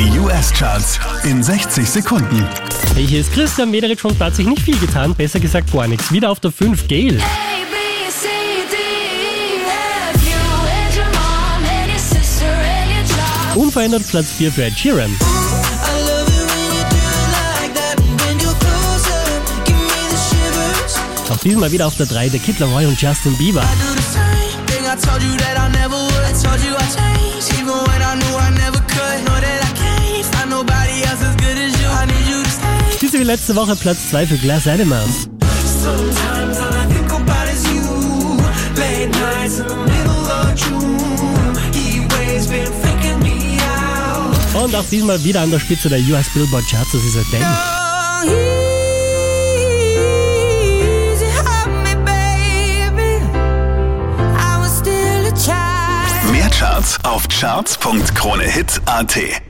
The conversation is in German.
Die US-Charts in 60 Sekunden. Hey, hier ist Christian Mederich und da hat sich nicht viel getan, besser gesagt gar nichts. Wieder auf der 5 Gail. A, B, C, D, E, F, you and your mom and your sister and your job. Unverändert Platz 4 für Ed Sheeran. Auch diesmal wieder auf der 3 der Kid Laroi und Justin Bieber. I do the same thing I told you that I never would. Letzte Woche Platz 2 für Glass Animals. Und auch diesmal wieder an der Spitze der US Billboard Charts, das ist a child. Mehr Charts auf charts.kronehit.at.